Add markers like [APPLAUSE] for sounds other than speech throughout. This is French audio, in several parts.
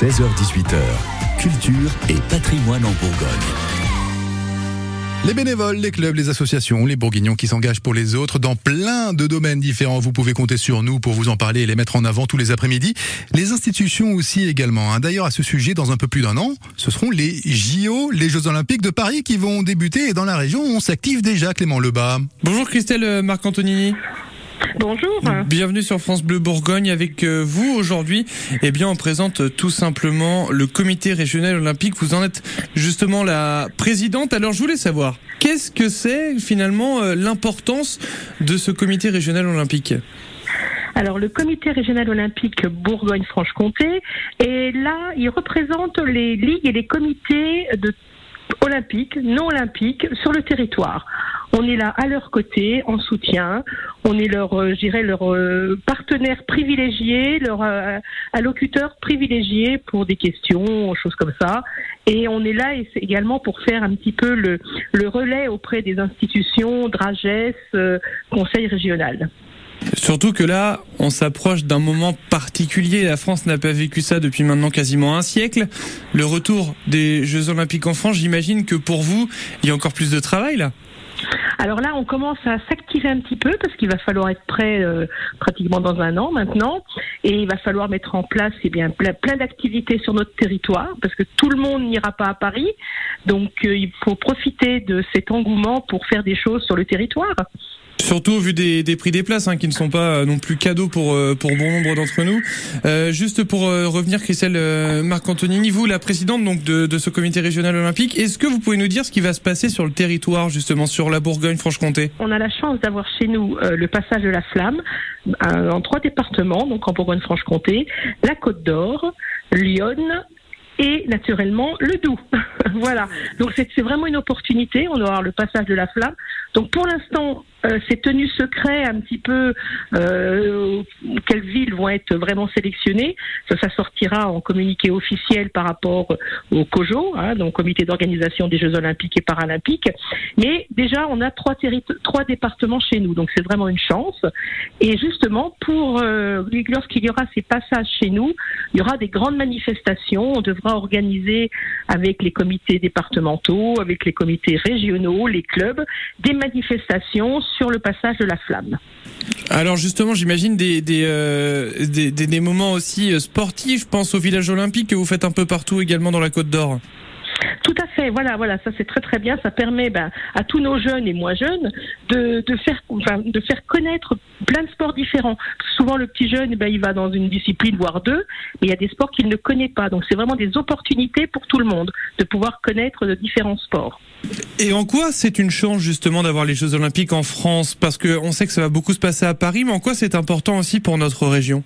16h-18h, culture et patrimoine en Bourgogne. Les bénévoles, les clubs, les associations, les bourguignons qui s'engagent pour les autres dans plein de domaines différents. Vous pouvez compter sur nous pour vous en parler et les mettre en avant tous les après-midi. Les institutions aussi également. hein. D'ailleurs, à ce sujet, dans un peu plus d'un an, ce seront les JO, les Jeux Olympiques de Paris qui vont débuter. Et dans la région, on s'active déjà, Clément Lebas. Bonjour Christelle euh, Marc-Antonini. Bonjour. Bienvenue sur France Bleu Bourgogne avec euh, vous aujourd'hui. Eh bien, on présente euh, tout simplement le comité régional olympique. Vous en êtes justement la présidente. Alors, je voulais savoir, qu'est-ce que c'est finalement euh, l'importance de ce comité régional olympique? Alors, le comité régional olympique Bourgogne-Franche-Comté est là, il représente les ligues et les comités de olympiques, non olympiques sur le territoire. On est là à leur côté, en soutien. On est leur, euh, leur euh, partenaire privilégié, leur euh, allocuteur privilégié pour des questions, choses comme ça. Et on est là également pour faire un petit peu le, le relais auprès des institutions, Dragès, euh, Conseil régional. Surtout que là, on s'approche d'un moment particulier. La France n'a pas vécu ça depuis maintenant quasiment un siècle. Le retour des Jeux Olympiques en France, j'imagine que pour vous, il y a encore plus de travail là. Alors là, on commence à s'activer un petit peu parce qu'il va falloir être prêt euh, pratiquement dans un an maintenant, et il va falloir mettre en place eh bien plein, d'activités sur notre territoire parce que tout le monde n'ira pas à Paris, donc euh, il faut profiter de cet engouement pour faire des choses sur le territoire. Surtout au vu des, prix des places, hein, qui ne sont pas euh, non plus cadeaux pour euh, pour bon nombre d'entre nous. Euh, juste pour revenir, Christelle euh, Marc-Antonini, vous, la présidente donc de, ce comité régional olympique, est-ce que vous pouvez nous dire ce qui va se passer sur le territoire, justement sur la Bourgogne-Franche-Comté On a la chance d'avoir chez nous le passage de la Flamme en trois départements, donc en Bourgogne-Franche-Comté, la Côte d'Or, Lyon et naturellement le Doubs. [LAUGHS] voilà. Donc c'est vraiment une opportunité. On avoir le passage de la flamme. Donc pour l'instant, euh, c'est tenu secret un petit peu euh, quelles villes vont être vraiment sélectionnées. Ça, ça sortira en communiqué officiel par rapport au COJO, hein, donc Comité d'organisation des Jeux Olympiques et Paralympiques. Mais déjà, on a trois, trois départements chez nous, donc c'est vraiment une chance. Et justement, pour euh, lorsqu'il y aura ces passages chez nous, il y aura des grandes manifestations. On devra organiser avec les comités départementaux, avec les comités régionaux, les clubs, des manifestations sur le passage de la flamme. Alors justement, j'imagine des des, euh, des des des moments aussi euh, sportifs. Je pense au village olympique que vous faites un peu partout également dans la Côte d'Or. Tout à fait, voilà, voilà, ça c'est très très bien. Ça permet ben, à tous nos jeunes et moins jeunes de, de faire, enfin, de faire connaître plein de sports différents. Souvent le petit jeune, ben, il va dans une discipline voire deux, mais il y a des sports qu'il ne connaît pas. Donc c'est vraiment des opportunités pour tout le monde de pouvoir connaître de différents sports. Et en quoi c'est une chance justement d'avoir les Jeux Olympiques en France? Parce que on sait que ça va beaucoup se passer à Paris, mais en quoi c'est important aussi pour notre région?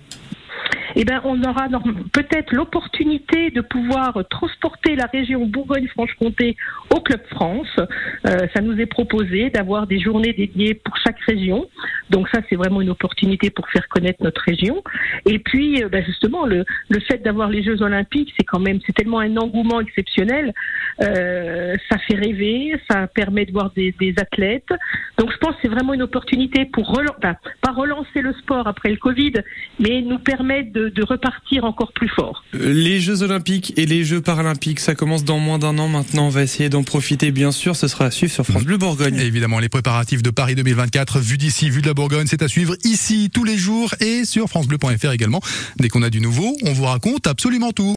Eh ben, on aura peut-être l'opportunité de pouvoir transporter la région Bourgogne-Franche-Comté au Club France. Euh, ça nous est proposé d'avoir des journées dédiées pour chaque région. Donc ça, c'est vraiment une opportunité pour faire connaître notre région. Et puis, euh, ben, justement, le, le fait d'avoir les Jeux Olympiques, c'est quand même, c'est tellement un engouement exceptionnel. Euh, ça fait rêver, ça permet de voir des, des athlètes. Donc je pense que c'est vraiment une opportunité pour relan- pas relancer le sport après le Covid, mais nous permettre de, de repartir encore plus fort. Les Jeux Olympiques et les Jeux Paralympiques, ça commence dans moins d'un an maintenant. On va essayer d'en profiter, bien sûr. Ce sera à suivre sur France Bleu Bourgogne. Et évidemment, les préparatifs de Paris 2024, vus d'ici, vus de la Bourgogne, c'est à suivre ici tous les jours et sur FranceBleu.fr également. Dès qu'on a du nouveau, on vous raconte absolument tout.